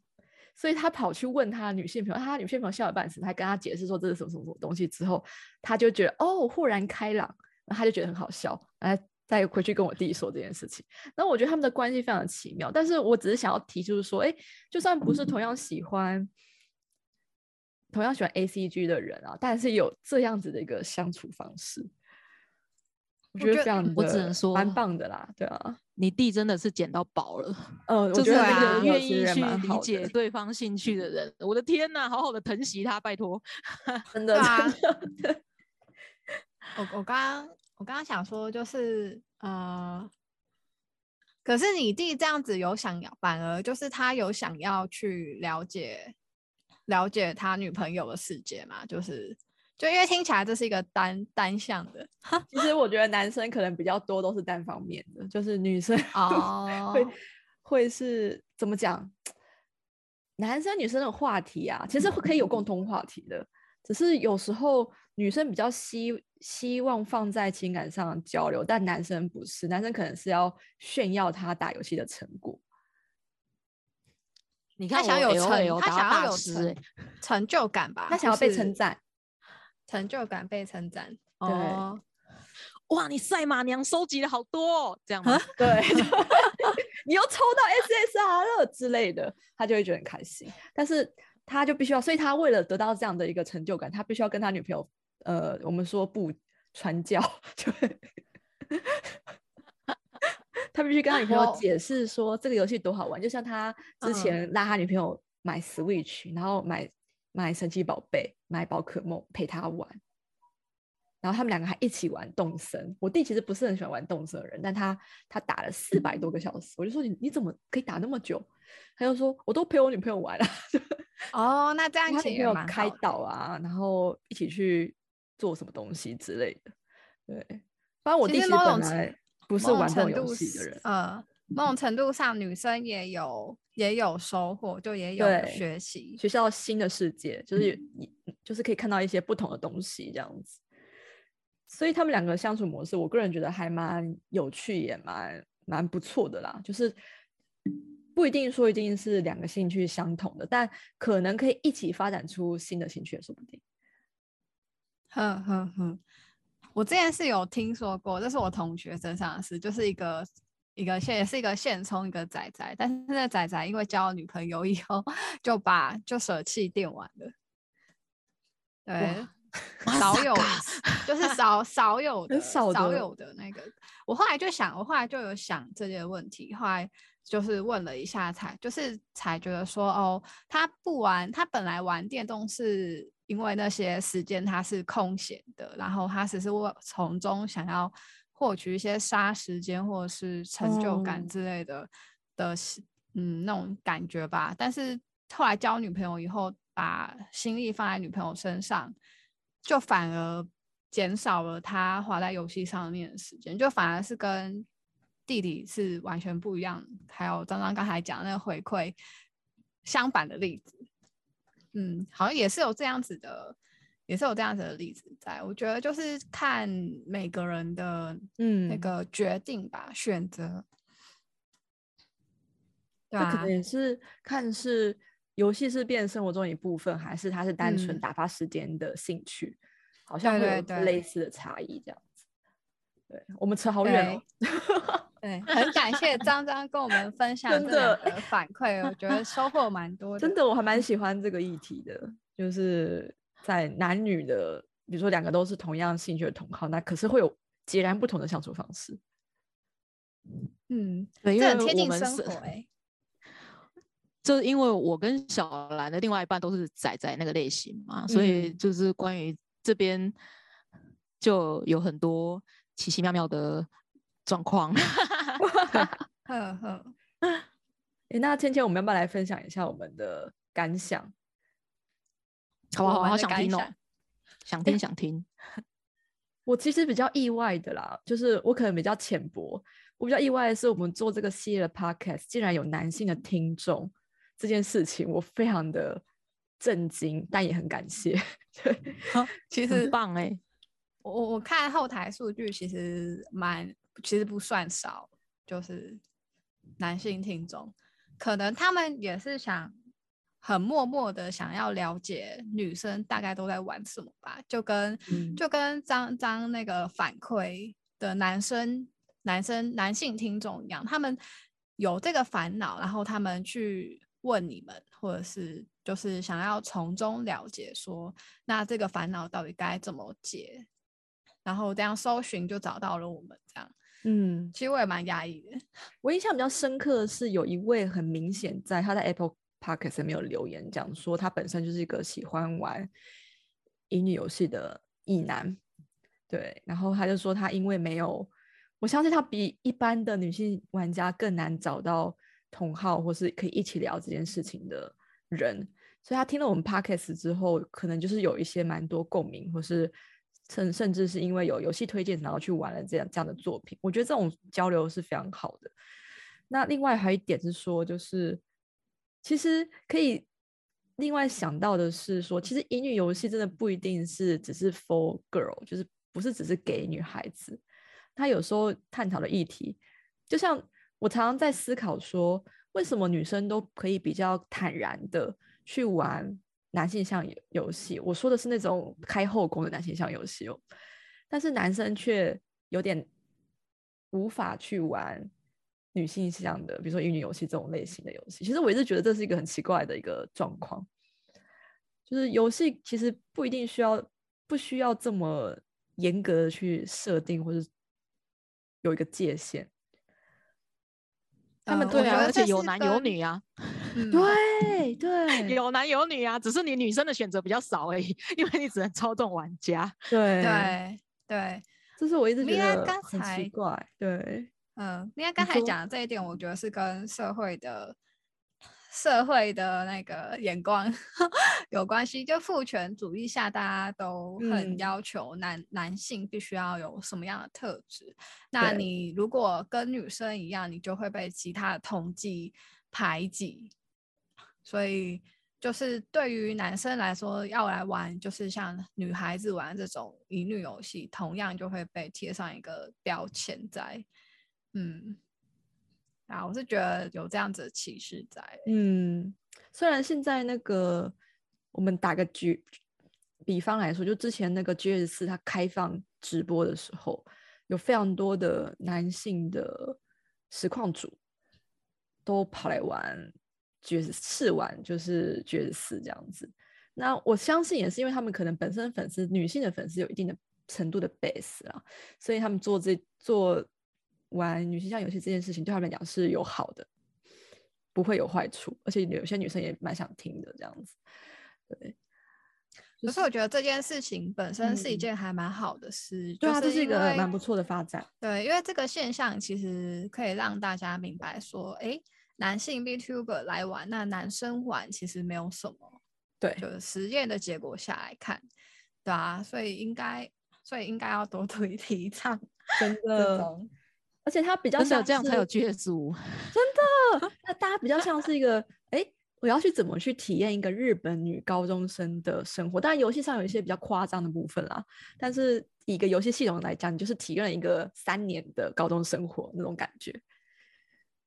所以他跑去问他女性朋友，他女性朋友笑了半死，他跟他解释说这是什么什么什么东西之后，他就觉得哦豁然开朗，然后他就觉得很好笑，然后再回去跟我弟说这件事情。那我觉得他们的关系非常的奇妙，但是我只是想要提就是说，哎，就算不是同样喜欢。同样喜欢 A C G 的人啊，但是有这样子的一个相处方式。我觉得这样，我只能说蛮棒的啦，对啊，你弟真的是捡到宝了，[LAUGHS] 嗯，就是那个愿意去理解对方兴趣的人。我的天呐，好好的疼惜他，拜托，[LAUGHS] 真的啊。[LAUGHS] 我我刚刚我刚刚想说，就是呃，可是你弟这样子有想要，反而就是他有想要去了解了解他女朋友的世界嘛，就是。就因为听起来这是一个单单向的，[LAUGHS] 其实我觉得男生可能比较多都是单方面的，就是女生哦 [LAUGHS] 会会是怎么讲？男生女生的话题啊，其实可以有共同话题的，只是有时候女生比较希希望放在情感上交流，但男生不是，男生可能是要炫耀他打游戏的成果。你看，他想有成，他想要有成成就感吧？他想要被称赞。成就感被称赞，对，哇，你赛马娘收集了好多，这样吗？[LAUGHS] 对，[LAUGHS] 你又抽到 SSR 了之类的，他就会觉得很开心。但是他就必须要，所以他为了得到这样的一个成就感，他必须要跟他女朋友，呃，我们说不传教，就他必须跟他女朋友解释说这个游戏多好玩。就像他之前拉他女朋友买 Switch，然后买买神奇宝贝，买宝可梦陪他玩。然后他们两个还一起玩动森。我弟其实不是很喜欢玩动森的人，但他他打了四百多个小时。我就说你你怎么可以打那么久？他就说我都陪我女朋友玩了。[LAUGHS] 哦，那这样子也蛮开导啊，然后一起去做什么东西之类的。对，反正我弟其实本来不是玩这种游戏的人。呃，某种程度上，女生也有也有收获，就也有学习学校新的世界，就是就是可以看到一些不同的东西这样子。所以他们两个相处模式，我个人觉得还蛮有趣，也蛮蛮不错的啦。就是不一定说一定是两个兴趣相同的，但可能可以一起发展出新的兴趣，也说不定。哼哼哼，我之前是有听说过，这是我同学身上的事，就是一个一个现也是一个现充一个仔仔，但是那仔仔因为交了女朋友以后，[LAUGHS] 就把就舍弃电玩了。对。少有，就是少少有 [LAUGHS] 的少有的那个。我后来就想，我后来就有想这些问题，后来就是问了一下，才就是才觉得说，哦，他不玩，他本来玩电动是因为那些时间他是空闲的，然后他只是为从中想要获取一些杀时间或者是成就感之类的的，嗯，那种感觉吧。但是后来交女朋友以后，把心力放在女朋友身上。就反而减少了他花在游戏上面的时间，就反而是跟弟弟是完全不一样。还有刚刚刚才讲那个回馈相反的例子，嗯，好像也是有这样子的，也是有这样子的例子在。我觉得就是看每个人的嗯那个决定吧，选择，对可能也是看是。游戏是变生活中一部分，还是它是单纯打发时间的兴趣？好像会有类似的差异这样子。对我们扯好远哦。对，很感谢张张跟我们分享这个反馈，我觉得收获蛮多的。真的，我还蛮喜欢这个议题的，就是在男女的，比如说两个都是同样兴趣的同好，那可是会有截然不同的相处方式。嗯，对，这很贴近生活哎。[LAUGHS] 就是因为我跟小兰的另外一半都是仔仔那个类型嘛，所以就是关于这边就有很多奇奇妙妙的状况。[LAUGHS] 呵呵，[LAUGHS] 哎，那芊芊，我们要不要来分享一下我们的感想？好不好？好想听哦，想 [LAUGHS] 听想听。[LAUGHS] 我其实比较意外的啦，就是我可能比较浅薄。我比较意外的是，我们做这个系列的 podcast 竟然有男性的听众。这件事情我非常的震惊，但也很感谢。[LAUGHS] 对，其实棒哎，我我看后台数据，其实蛮，其实不算少，就是男性听众，可能他们也是想很默默的想要了解女生大概都在玩什么吧，就跟就跟张张那个反馈的男生男生男性听众一样，他们有这个烦恼，然后他们去。问你们，或者是就是想要从中了解，说那这个烦恼到底该怎么解，然后这样搜寻就找到了我们这样。嗯，其实我也蛮压抑的。[LAUGHS] 我印象比较深刻的是，有一位很明显在他在 Apple Park 上面有留言，讲说他本身就是一个喜欢玩乙女游戏的异男。对，然后他就说他因为没有，我相信他比一般的女性玩家更难找到。同号或是可以一起聊这件事情的人，所以他听了我们 podcast 之后，可能就是有一些蛮多共鸣，或是甚甚至是因为有游戏推荐，然后去玩了这样这样的作品。我觉得这种交流是非常好的。那另外还有一点是说，就是其实可以另外想到的是说，其实乙女游戏真的不一定是只是 for girl，就是不是只是给女孩子。他有时候探讨的议题，就像。我常常在思考说，为什么女生都可以比较坦然的去玩男性向游戏？我说的是那种开后宫的男性向游戏哦，但是男生却有点无法去玩女性向的，比如说乙女游戏这种类型的游戏。其实我一直觉得这是一个很奇怪的一个状况，就是游戏其实不一定需要不需要这么严格的去设定，或者有一个界限。他们呃对啊，而且有男有女啊，[LAUGHS] 嗯对对有男有女啊，只是你女生的选择比较少而已，因为你只能操纵玩家。对，对对，这是我一直觉得很奇怪。对，嗯，因为刚才说讲的这一点，我觉得是跟社会的社会的那个眼光 [LAUGHS] 有关系。就父权主义下，大家都很嗯要求男、男性必须要有什么样的特质。那你如果跟女生一样，你就会被其他的统计排挤。所以就是对于男生来说，要来玩就是像女孩子玩这种乙女游戏，同样就会被贴上一个标签在。嗯，啊，我是觉得有这样子的歧视在。嗯，虽然现在那个我们打个举比方来说，就之前那个 G S 四它开放直播的时候，有非常多的男性的实况主都跑来玩 G S 试玩，就是 G S 四这样子。那我相信也是因为他们可能本身粉丝女性的粉丝有一定的程度的 base 啊，所以他们做这做玩女性向游戏这件事情对他们来讲是有好的，不会有坏处，而且有些女生也蛮想听的这样子。对，可是我觉得这件事情本身是一嗯件还蛮好的事，对啊，就这是一个蛮不错的发展。对，因为这个现象其实可以让大家明白说，哎，男性 VTuber 来玩，那男生玩其实没有什么。对，就是实验的结果下来看，对啊，所以应该，所以应该要多多提倡真的，种。而且它比较真的像这样才有是 GS [LAUGHS] 五。那大家比较像是一个，哎，我要去怎么去体验一个日本女高中生的生活？当然，游戏上有一些比较夸张的部分啦，但是以一个游戏系统来讲，你就是体验了一个三年的高中生活那种感觉。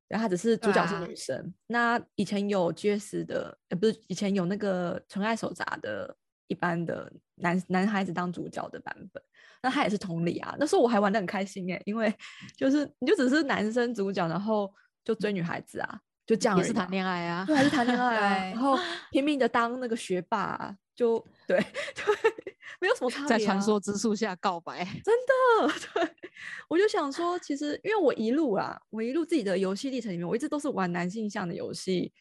然后他只是主角是女生。那以前有 GS 的，呃，不是以前有那个《纯爱手札》的一般的男男孩子当主角的版本，那他也是同理啊。那时候我还玩的很开心耶，因为就是你就只是男生主角，然后就追女孩子啊，就这样也是谈恋爱啊对，，还是谈恋爱啊，[LAUGHS] 然后拼命的当那个学霸啊、就对 [LAUGHS] 对，没有什么差别、啊。在传说之树下告白。真的，[LAUGHS] 对，我就想说，其实因为我一路啊，我一路自己的游戏历程里面，我一直都是玩男性向的游戏，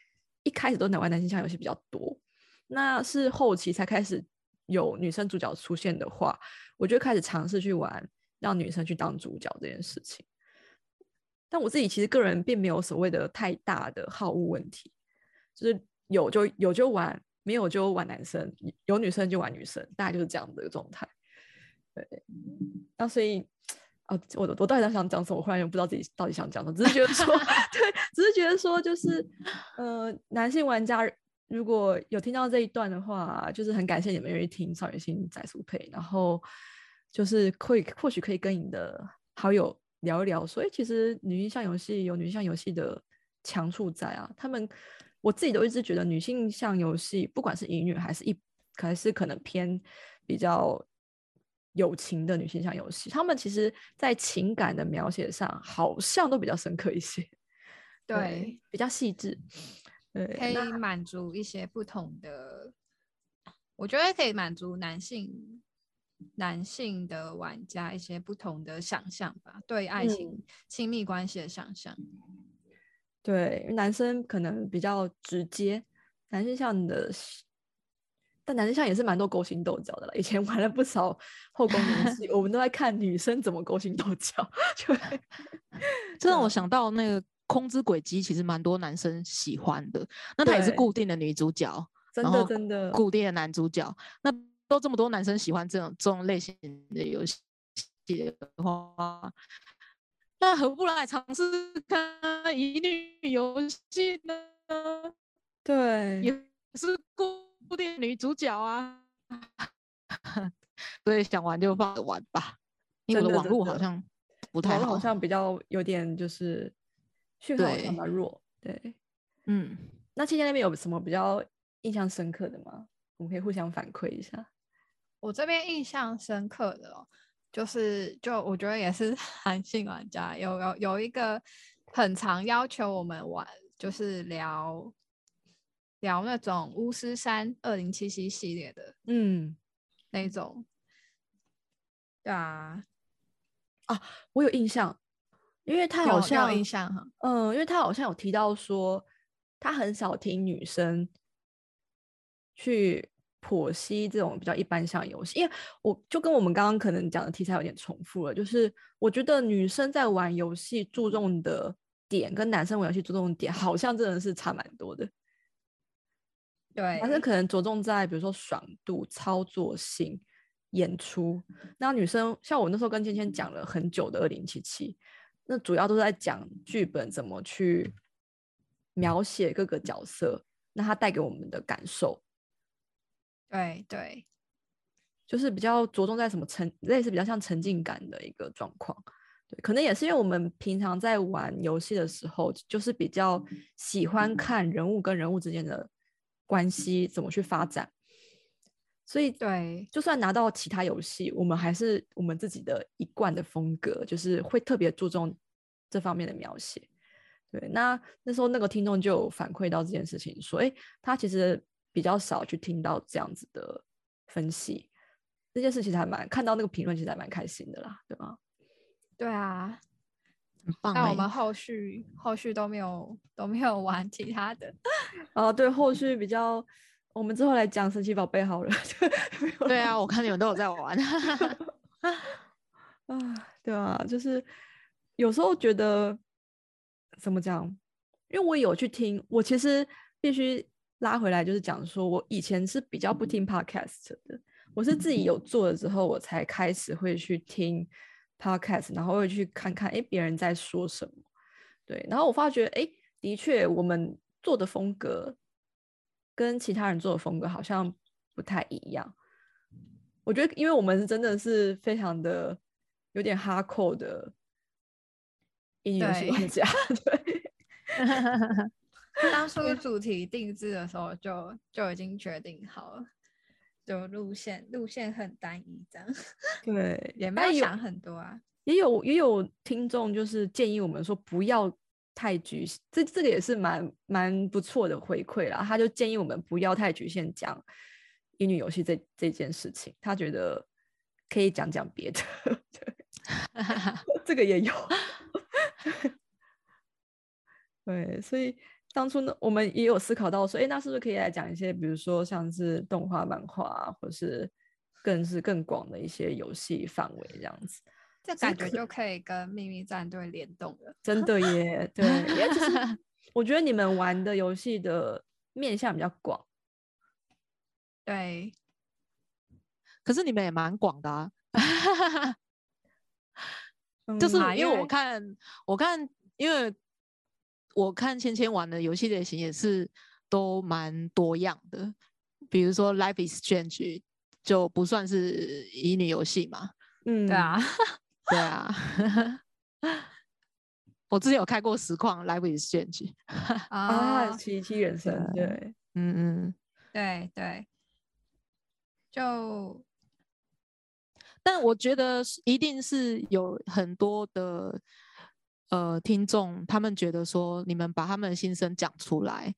一开始都能玩男性向游戏比较多，那是后期才开始有女生主角出现的话，我就开始尝试去玩让女生去当主角这件事情。但我自己其实个人并没有所谓的太大的好恶问题，就是有就有就玩，没有就玩男生，有女生就玩女生，大概就是这样的一个状态。对，那所以，啊，我我到底在想讲什么？我忽然又不知道自己到底想讲什么，只是觉得说，[LAUGHS] 对，只是觉得说，就是，呃，男性玩家如果有听到这一段的话，就是很感谢你们愿意听少女心宅速配，然后就是可以或许可以跟你的好友聊一聊，所以，其实女性向游戏有女性向游戏的强处在啊，他们我自己都一直觉得女性向游戏，不管是乙女还是一还是可能偏比较友情的女性向游戏，他们其实在情感的描写上好像都比较深刻一些，对，比较细致。对，可以满足一些不同的，我觉得可以满足男性男性的玩家一些不同的想象吧，对爱情、亲密关系的想象。对，因为男生可能比较直接，男性向的，但男生向也是蛮多勾心斗角的了。以前玩了不少后宫游戏，[LAUGHS] 我们都在看女生怎么勾心斗角，[LAUGHS] 就会 [LAUGHS] 这让我嗯想到那个《空之轨迹》，其实蛮多男生喜欢的。那她也是固定的女主角，真的真的固定的男主角。那都这么多男生喜欢这种这种类型的游戏的话，那何不来尝试看乙女游戏呢？对，也是固定女主角啊。所以想玩就放着玩吧，因为我的网络好像不太好。好像比较有点就是讯号好像比对较弱。对，嗯，那倩倩那边有什么比较印象深刻的吗？我们可以互相反馈一下。我这边印象深刻的哦，就是就我觉得也是 [LAUGHS] 韩信玩家有有有一个很常要求我们玩，就是聊聊那种巫师三二零七七系列的嗯，那种。对啊，我有印象，因为他好像印象哈。嗯，因为他好像有提到说，他很少听女生去剖析这种比较一般向游戏，因为我就跟我们刚刚可能讲的题材有点重复了，就是我觉得女生在玩游戏注重的点跟男生玩游戏注重的点好像真的是差蛮多的，对，男生可能着重在比如说爽度、操作性、演出，那女生像我那时候跟芊芊讲了很久的二零七七，那主要都是在讲剧本怎么去描写各个角色，那它带给我们的感受，对对就是比较着重在什么沉，类似比较像沉浸感的一个状况。对，可能也是因为我们平常在玩游戏的时候，就是比较喜欢看人物跟人物之间的关系怎么去发展，所以对就算拿到其他游戏，我们还是我们自己的一贯的风格，就是会特别注重这方面的描写。对，那那时候那个听众就有反馈到这件事情，说，哎，他其实比较少去听到这样子的分析，这件事其实还蛮看到那个评论，其实还蛮开心的啦，对吗？对啊，很棒欸。但我们后续后续都没有都没有玩其他的。啊，[LAUGHS] 对，后续比较，我们之后来讲神奇宝贝好了。[LAUGHS] 对啊，我看你们都有在玩。[LAUGHS] 啊，对啊，就是有时候觉得怎么讲，因为我有去听，我其实必须拉回来，就是讲说我以前是比较不听 podcast 的，我是自己有做了之后，我才开始会去听 podcast，然后会去看看哎别人在说什么，对，然后我发觉哎，的确我们做的风格跟其他人做的风格好像不太一样。我觉得，因为我们是真的是非常的有点哈扣的英语游戏对玩家，[LAUGHS] 对，[LAUGHS] 当初主题定制的时候就就已经决定好了，就路线路线很单一，这样 [LAUGHS] 对，也没有想很多啊。也有也有听众就是建议我们说不要太局限，这这个也是蛮蛮不错的回馈啦。他就建议我们不要太局限讲英语游戏这这件事情，他觉得可以讲讲别的，对 [LAUGHS] 这个也有。[LAUGHS] 对，所以当初呢，我们也有思考到说，哎，那是不是可以来讲一些，比如说像是动画、漫画啊，或是更是更广的一些游戏范围这样子。这感觉就可以跟秘密战队联动了。真的耶，对，因为其实 [LAUGHS] 我觉得你们玩的游戏的面向比较广，对，可是你们也蛮广的啊，[LAUGHS] 就嗯是啊因为因为我看我看，因为我看芊芊玩的游戏类型也是都蛮多样的，比如说《Life is Strange》就不算是乙女游戏嘛，嗯，对啊，对啊，[LAUGHS] 我之前有开过实况《Live is Strange [LAUGHS]》，啊，啊，奇奇人生，对对，嗯嗯，对对，就但我觉得一定是有很多的呃听众，他们觉得说你们把他们的心声讲出来，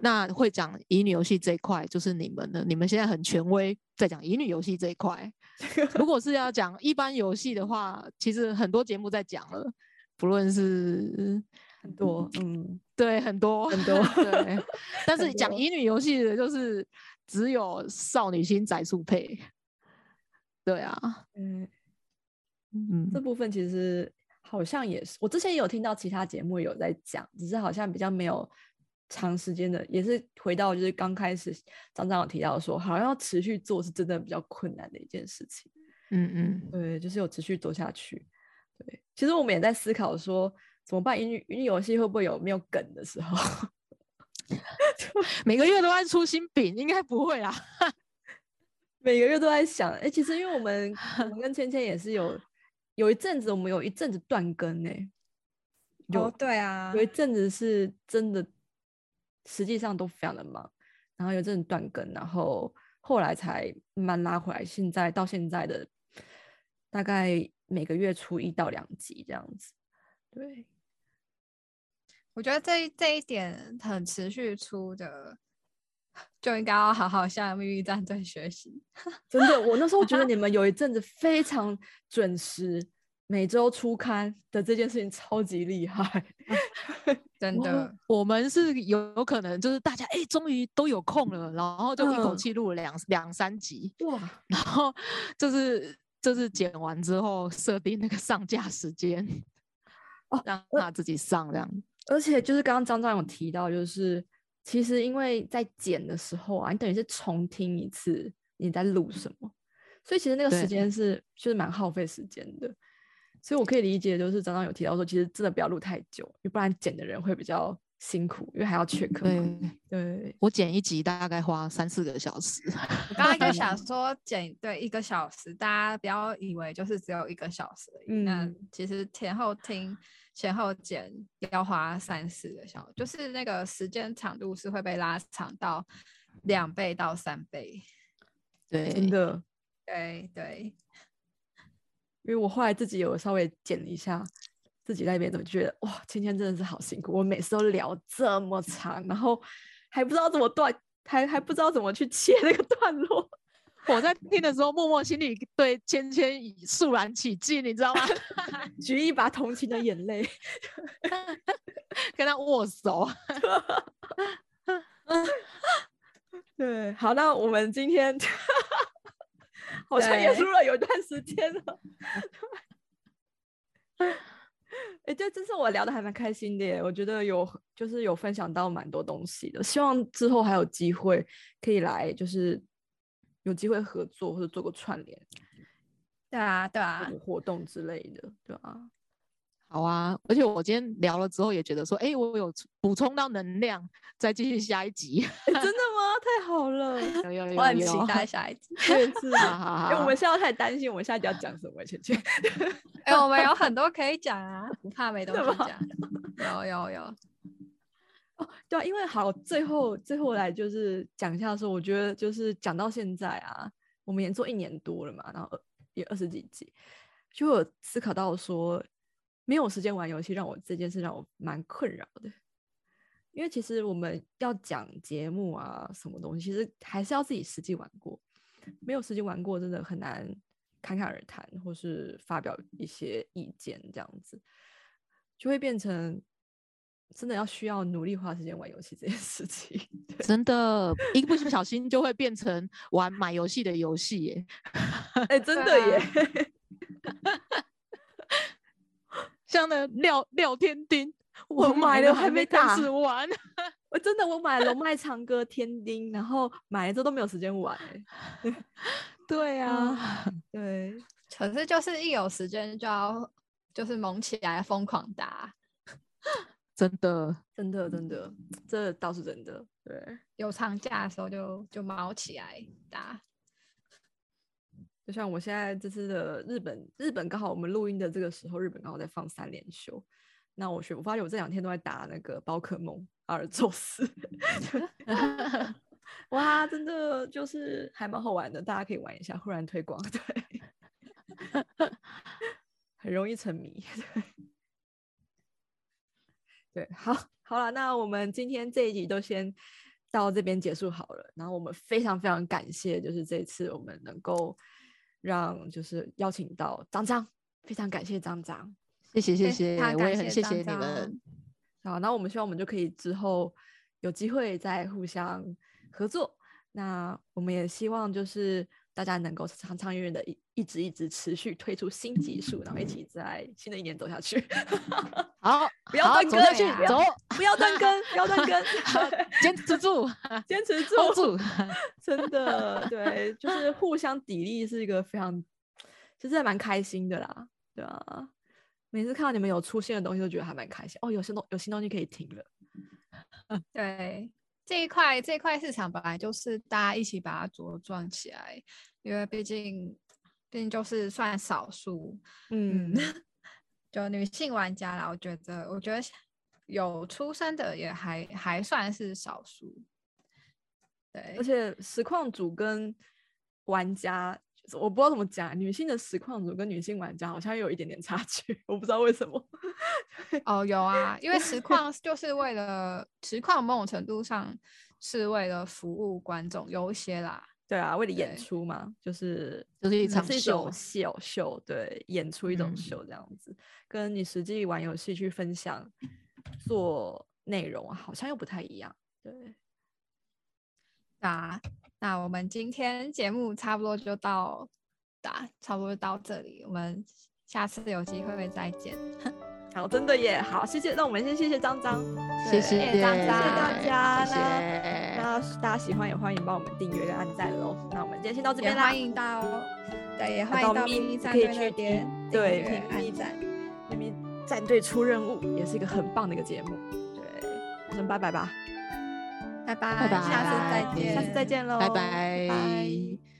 那会讲乙女游戏这一块就是你们的，你们现在很权威，在讲乙女游戏这一块。[LAUGHS] 如果是要讲一般游戏的话，其实很多节目在讲了，不论是很多，嗯，对很多很多对，[LAUGHS] 但是讲乙女游戏的，就是只有少女心宅速配。对啊，嗯，嗯这部分其实好像也是，我之前也有听到其他节目有在讲，只是好像比较没有长时间的，也是回到就是刚开始张张有提到说，好像要持续做是真的比较困难的一件事情。嗯嗯，对，就是有持续做下去。对，其实我们也在思考说怎么办，云云游戏会不会有没有梗的时候？[LAUGHS] 每个月都在出新饼，应该不会啦。[LAUGHS] 每个月都在想，哎、其实因为我们我们跟芊芊也是有有一阵子，我们有一阵子断更呢、有、哦，对啊有，一阵子是真的，实际上都非常的忙，然后有一阵子断更，然后后来才慢慢拉回来，现在到现在的大概每个月出一到两集这样子，对，我觉得这这一点很持续出的，就应该要好好向秘密战队学习。真的，我那时候觉得你们有一阵子非常准时，每周出刊的这件事情超级厉害，[LAUGHS] 真的。我们是有可能就是大家哎，终于都有空了，然后就一口气录了两两三集哇，然后就是就是剪完之后设定那个上架时间，哦，让他自己上这样。而且就是刚刚张张有提到，就是其实因为在剪的时候啊，你等于是重听一次你在录什么，所以其实那个时间是就是蛮耗费时间的。所以我可以理解，就是张张有提到说，其实真的不要录太久，因为不然剪的人会比较辛苦，因为还要 check。对对，我剪一集大概花三四个小时。我刚刚 [LAUGHS] 就想说剪对一个小时，大家不要以为就是只有一个小时，那其实前后听。前后剪要花三四个小时，就是那个时间长度是会被拉长到两倍到三倍。对，真的，对对。因为我后来自己有稍微剪了一下，自己那边都觉得哇，芊芊真的是好辛苦。我每次都聊这么长，然后还不知道怎么断，还还不知道怎么去切那个段落。[LAUGHS] 我在听的时候，默默心里对芊芊肃然起敬，你知道吗？[LAUGHS] 举一把同情的眼泪，[LAUGHS] 跟他握手。对，好，那我们今天 [LAUGHS] 好像也录了有一段时间了。[LAUGHS] 哎，这这次我聊的还蛮开心的，耶，我觉得有就是有分享到蛮多东西的，希望之后还有机会可以来就是。有机会合作或者做个串联，对啊，对啊，活动之类的，对啊，好啊。而且我今天聊了之后也觉得说，哎，我有补充到能量，再继续下一集。真的吗？太好了，有有 [LAUGHS] 有，我很期待下一集。[LAUGHS] 对，是啊。哎，我们现在太担心，我们下一集要讲什么？芊芊，哎，我们有很多可以讲啊，不怕没东西讲。有有有。[LAUGHS] 哦，对啊，因为好，最后最后来就是讲一下说，我觉得就是讲到现在啊，我们也做一年多了嘛，然后也二十几集，就有思考到说，没有时间玩游戏，让我这件事让我蛮困扰的。因为其实我们要讲节目啊，什么东西，其实还是要自己实际玩过，没有实际玩过，真的很难侃侃而谈，或是发表一些意见，这样子就会变成。真的要需要努力花时间玩游戏这件事情，真的，一不小心就会变成玩买游戏的游戏耶！哎，真的耶！[LAUGHS] 像那廖廖天丁，[LAUGHS] 我买了还没开始玩。我真的我买了龙脉长歌天丁，然后买了之后都没有时间玩。[LAUGHS] 对啊，对，[LAUGHS] 可是就是一有时间就要就是猛起来疯狂打。真的，真的，真的，这倒是真的。对，有长假的时候就就毛起来打。就像我现在这次的日本，日本刚好我们录音的这个时候，日本刚好在放三连休。那我学，我发现我这两天都在打那个宝可梦阿尔宙斯。[LAUGHS] 哇，真的就是还蛮好玩的，大家可以玩一下，忽然推广，[LAUGHS] 对，很容易沉迷。对，好，好了，那我们今天这一集都先到这边结束好了。然后我们非常非常感谢，就是这次我们能够让就是邀请到张张，非常感谢张张，谢谢谢谢，我也很谢谢你们。好，那我们希望我们就可以之后有机会再互相合作。那我们也希望就是大家能够长长远远的一一直一直持续推出新技术，然后一起在新的一年走下去。[LAUGHS] 好，不要断更，走，不要断更，不要断更，[LAUGHS] 坚持住，坚持住，住，[LAUGHS] 真的，对，就是互相砥砺是一个非常，其实还蛮开心的啦，对啊，每次看到你们有出现的东西，都觉得还蛮开心。哦，有新东，有新东西可以听了。对，这一块这一块市场本来就是大家一起把它茁壮起来，因为毕竟，毕竟就是算少数，嗯。就女性玩家啦，我觉得，我觉得有出生的也还还算是少数。对，而且实况组跟玩家就是我不知道怎么讲，女性的实况组跟女性玩家好像有一点点差距，[LAUGHS] 我不知道为什么。哦，有啊，[LAUGHS] 因为实况就是为了实况，某种程度上是为了服务观众，有一些啦。对啊，为了演出嘛，就是就是一场秀秀秀，对，演出一种嗯秀这样子，跟你实际玩游戏去分享做内容好像又不太一样。对，那那我们今天节目差不多就到打，差不多就到这里，我们下次有机会再见。[LAUGHS] 好，真的耶，好，谢谢，那我们先谢谢张张，谢谢谢谢谢张张大家谢谢。那大家喜欢也欢迎帮我们订阅跟按赞喽。那我们今天先到这也边啦欢，迎到，对，也欢迎到咪咪咪战可以队那边对订阅听咪按赞，明明战队出任务也是一个很棒的一个节目。对，我们拜拜吧，拜拜，下次再见，下次再见喽，拜。拜拜。